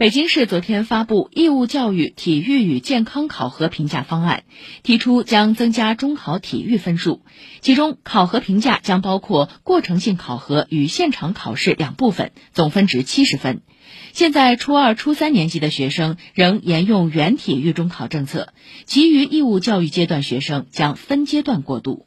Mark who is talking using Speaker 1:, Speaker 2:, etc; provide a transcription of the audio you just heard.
Speaker 1: 北京市昨天发布义务教育体育与健康考核评价方案提出将增加中考体育分数其中考核评价将包括过程性考核与现场考试两部分总分值七十分。现在初二初三年级的学生仍沿用原体育中考政策其余义务教育阶段学生将分阶段过渡。